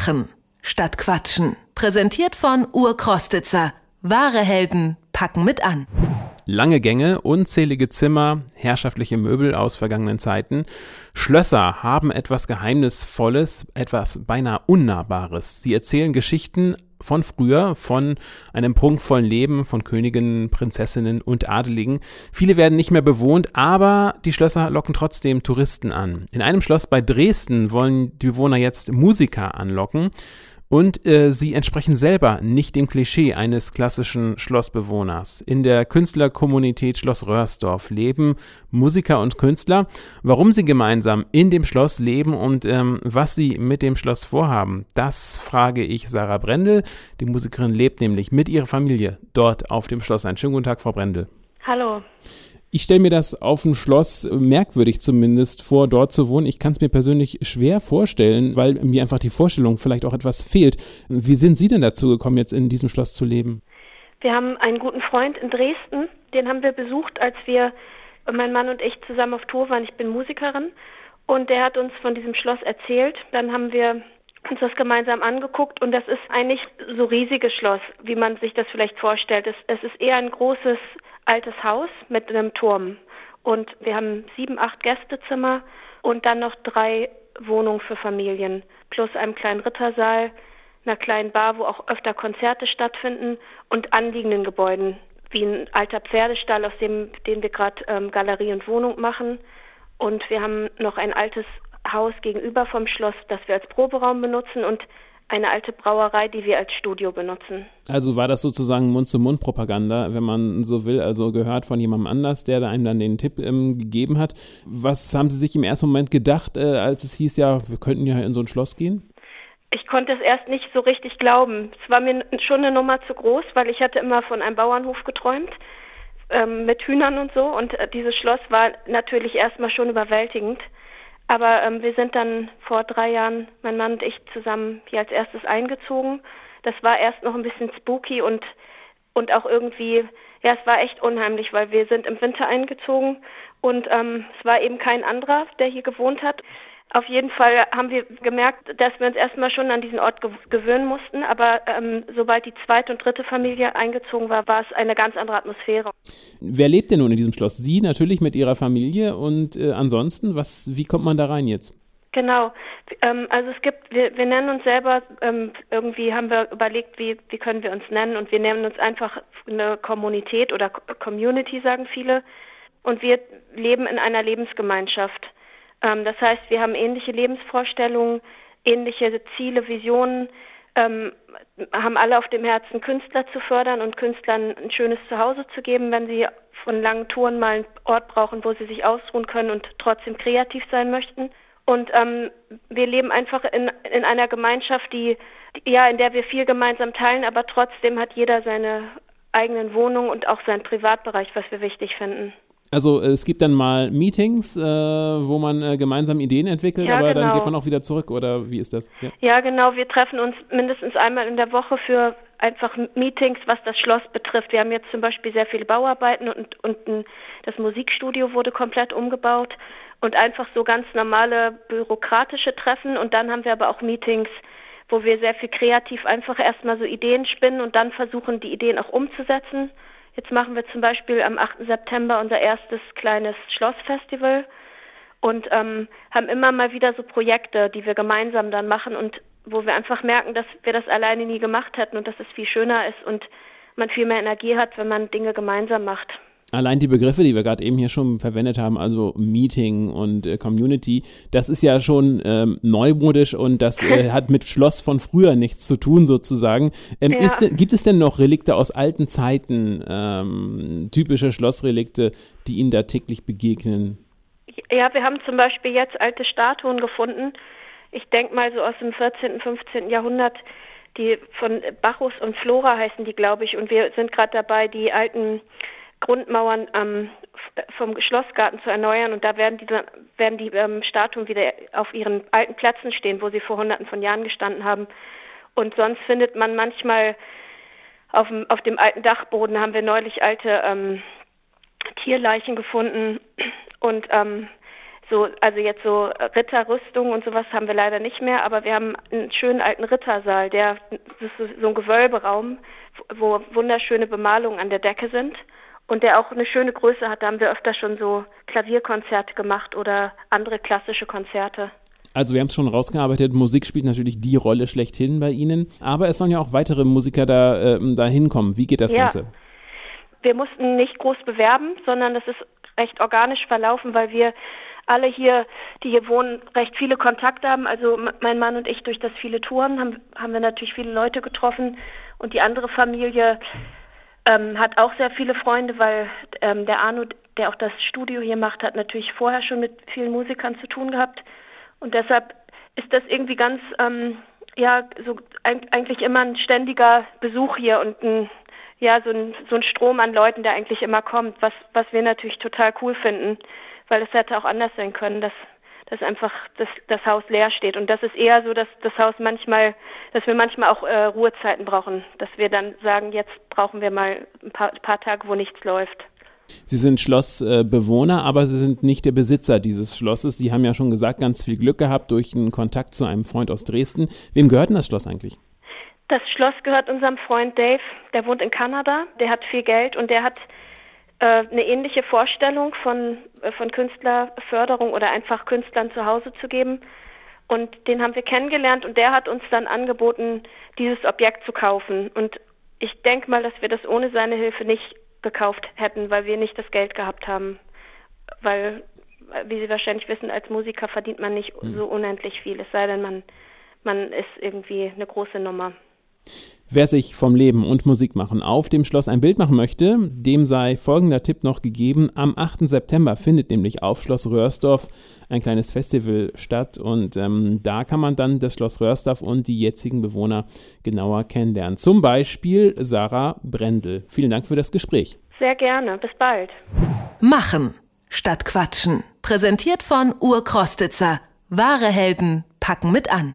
Machen statt Quatschen. Präsentiert von Urkrostitzer. Wahre Helden packen mit an. Lange Gänge, unzählige Zimmer, herrschaftliche Möbel aus vergangenen Zeiten. Schlösser haben etwas Geheimnisvolles, etwas beinahe Unnahbares. Sie erzählen Geschichten von früher, von einem prunkvollen Leben, von Königinnen, Prinzessinnen und Adeligen. Viele werden nicht mehr bewohnt, aber die Schlösser locken trotzdem Touristen an. In einem Schloss bei Dresden wollen die Bewohner jetzt Musiker anlocken und äh, sie entsprechen selber nicht dem Klischee eines klassischen Schlossbewohners. In der Künstlerkommunität Schloss Röhrsdorf leben Musiker und Künstler. Warum sie gemeinsam in dem Schloss leben und ähm, was sie mit dem Schloss vorhaben, das frage ich Sarah Brendel. Die Musikerin lebt nämlich mit ihrer Familie dort auf dem Schloss. Einen schönen guten Tag, Frau Brendel. Hallo. Ich stelle mir das auf dem Schloss merkwürdig zumindest vor, dort zu wohnen. Ich kann es mir persönlich schwer vorstellen, weil mir einfach die Vorstellung vielleicht auch etwas fehlt. Wie sind Sie denn dazu gekommen, jetzt in diesem Schloss zu leben? Wir haben einen guten Freund in Dresden, den haben wir besucht, als wir, mein Mann und ich, zusammen auf Tour waren. Ich bin Musikerin und der hat uns von diesem Schloss erzählt. Dann haben wir uns das gemeinsam angeguckt und das ist ein nicht so riesiges Schloss, wie man sich das vielleicht vorstellt. Es, es ist eher ein großes altes Haus mit einem Turm. Und wir haben sieben, acht Gästezimmer und dann noch drei Wohnungen für Familien, plus einem kleinen Rittersaal, einer kleinen Bar, wo auch öfter Konzerte stattfinden und anliegenden Gebäuden, wie ein alter Pferdestall, aus dem den wir gerade ähm, Galerie und Wohnung machen. Und wir haben noch ein altes Haus gegenüber vom Schloss, das wir als Proberaum benutzen und eine alte Brauerei, die wir als Studio benutzen. Also war das sozusagen Mund-zu-Mund-Propaganda, wenn man so will, also gehört von jemandem anders, der einem dann den Tipp ähm, gegeben hat. Was haben Sie sich im ersten Moment gedacht, äh, als es hieß, ja, wir könnten ja in so ein Schloss gehen? Ich konnte es erst nicht so richtig glauben. Es war mir schon eine Nummer zu groß, weil ich hatte immer von einem Bauernhof geträumt ähm, mit Hühnern und so und äh, dieses Schloss war natürlich erstmal schon überwältigend. Aber ähm, wir sind dann vor drei Jahren, mein Mann und ich zusammen hier als erstes eingezogen. Das war erst noch ein bisschen spooky und, und auch irgendwie, ja, es war echt unheimlich, weil wir sind im Winter eingezogen und ähm, es war eben kein anderer, der hier gewohnt hat. Auf jeden Fall haben wir gemerkt, dass wir uns erstmal schon an diesen Ort gewöhnen mussten, aber ähm, sobald die zweite und dritte Familie eingezogen war, war es eine ganz andere Atmosphäre. Wer lebt denn nun in diesem Schloss? Sie natürlich mit Ihrer Familie und äh, ansonsten, was, wie kommt man da rein jetzt? Genau, ähm, also es gibt, wir, wir nennen uns selber, ähm, irgendwie haben wir überlegt, wie, wie können wir uns nennen und wir nennen uns einfach eine Kommunität oder Community, sagen viele. Und wir leben in einer Lebensgemeinschaft. Ähm, das heißt, wir haben ähnliche Lebensvorstellungen, ähnliche Ziele, Visionen, ähm, haben alle auf dem Herzen, Künstler zu fördern und Künstlern ein schönes Zuhause zu geben, wenn sie von langen Touren mal einen Ort brauchen, wo sie sich ausruhen können und trotzdem kreativ sein möchten. Und ähm, wir leben einfach in, in einer Gemeinschaft, die, ja, in der wir viel gemeinsam teilen, aber trotzdem hat jeder seine eigenen Wohnungen und auch seinen Privatbereich, was wir wichtig finden. Also es gibt dann mal Meetings, äh, wo man äh, gemeinsam Ideen entwickelt, ja, aber genau. dann geht man auch wieder zurück oder wie ist das? Ja. ja. genau. Wir treffen uns mindestens einmal in der Woche für einfach Meetings, was das Schloss betrifft. Wir haben jetzt zum Beispiel sehr viele Bauarbeiten und, und ein, das Musikstudio wurde komplett umgebaut und einfach so ganz normale bürokratische Treffen und dann haben wir aber auch Meetings, wo wir sehr viel kreativ einfach erstmal so Ideen spinnen und dann versuchen, die Ideen auch umzusetzen. Jetzt machen wir zum Beispiel am 8. September unser erstes kleines Schlossfestival und ähm, haben immer mal wieder so Projekte, die wir gemeinsam dann machen und wo wir einfach merken, dass wir das alleine nie gemacht hätten und dass es viel schöner ist und man viel mehr Energie hat, wenn man Dinge gemeinsam macht. Allein die Begriffe, die wir gerade eben hier schon verwendet haben, also Meeting und äh, Community, das ist ja schon ähm, neumodisch und das äh, hat mit Schloss von früher nichts zu tun sozusagen. Ähm, ja. ist, gibt es denn noch Relikte aus alten Zeiten, ähm, typische Schlossrelikte, die Ihnen da täglich begegnen? Ja, wir haben zum Beispiel jetzt alte Statuen gefunden. Ich denke mal so aus dem 14., 15. Jahrhundert, die von Bacchus und Flora heißen die, glaube ich. Und wir sind gerade dabei, die alten Grundmauern ähm, vom Schlossgarten zu erneuern. Und da werden, diese, werden die ähm, Statuen wieder auf ihren alten Plätzen stehen, wo sie vor hunderten von Jahren gestanden haben. Und sonst findet man manchmal auf dem, auf dem alten Dachboden haben wir neulich alte ähm, Tierleichen gefunden. Und ähm, So, also jetzt so Ritterrüstung und sowas haben wir leider nicht mehr, aber wir haben einen schönen alten Rittersaal, der das ist so ein Gewölberaum, wo wunderschöne Bemalungen an der Decke sind und der auch eine schöne Größe hat. Da haben wir öfter schon so Klavierkonzerte gemacht oder andere klassische Konzerte. Also wir haben es schon rausgearbeitet, Musik spielt natürlich die Rolle schlechthin bei Ihnen, aber es sollen ja auch weitere Musiker da, äh, da hinkommen. Wie geht das ja. Ganze? Wir mussten nicht groß bewerben, sondern das ist recht organisch verlaufen, weil wir alle hier, die hier wohnen, recht viele Kontakte haben. Also mein Mann und ich durch das viele Touren haben, haben wir natürlich viele Leute getroffen und die andere Familie ähm, hat auch sehr viele Freunde, weil ähm, der Arno, der auch das Studio hier macht, hat natürlich vorher schon mit vielen Musikern zu tun gehabt. Und deshalb ist das irgendwie ganz, ähm, ja, so eigentlich immer ein ständiger Besuch hier und ein, ja, so ein, so ein Strom an Leuten, der eigentlich immer kommt, was, was wir natürlich total cool finden weil es hätte auch anders sein können, dass, dass einfach das, das Haus leer steht. Und das ist eher so, dass das Haus manchmal, dass wir manchmal auch äh, Ruhezeiten brauchen, dass wir dann sagen, jetzt brauchen wir mal ein paar, paar Tage, wo nichts läuft. Sie sind Schlossbewohner, aber Sie sind nicht der Besitzer dieses Schlosses. Sie haben ja schon gesagt, ganz viel Glück gehabt durch einen Kontakt zu einem Freund aus Dresden. Wem gehört denn das Schloss eigentlich? Das Schloss gehört unserem Freund Dave, der wohnt in Kanada, der hat viel Geld und der hat eine ähnliche Vorstellung von, äh, von Künstlerförderung oder einfach Künstlern zu Hause zu geben. Und den haben wir kennengelernt und der hat uns dann angeboten, dieses Objekt zu kaufen. Und ich denke mal, dass wir das ohne seine Hilfe nicht gekauft hätten, weil wir nicht das Geld gehabt haben. Weil, wie Sie wahrscheinlich wissen, als Musiker verdient man nicht hm. so unendlich viel, es sei denn, man, man ist irgendwie eine große Nummer. Wer sich vom Leben und Musik machen auf dem Schloss ein Bild machen möchte, dem sei folgender Tipp noch gegeben. Am 8. September findet nämlich auf Schloss Röhrsdorf ein kleines Festival statt und ähm, da kann man dann das Schloss Röhrsdorf und die jetzigen Bewohner genauer kennenlernen. Zum Beispiel Sarah Brendel. Vielen Dank für das Gespräch. Sehr gerne. Bis bald. Machen statt Quatschen. Präsentiert von Urkrostitzer. Wahre Helden packen mit an.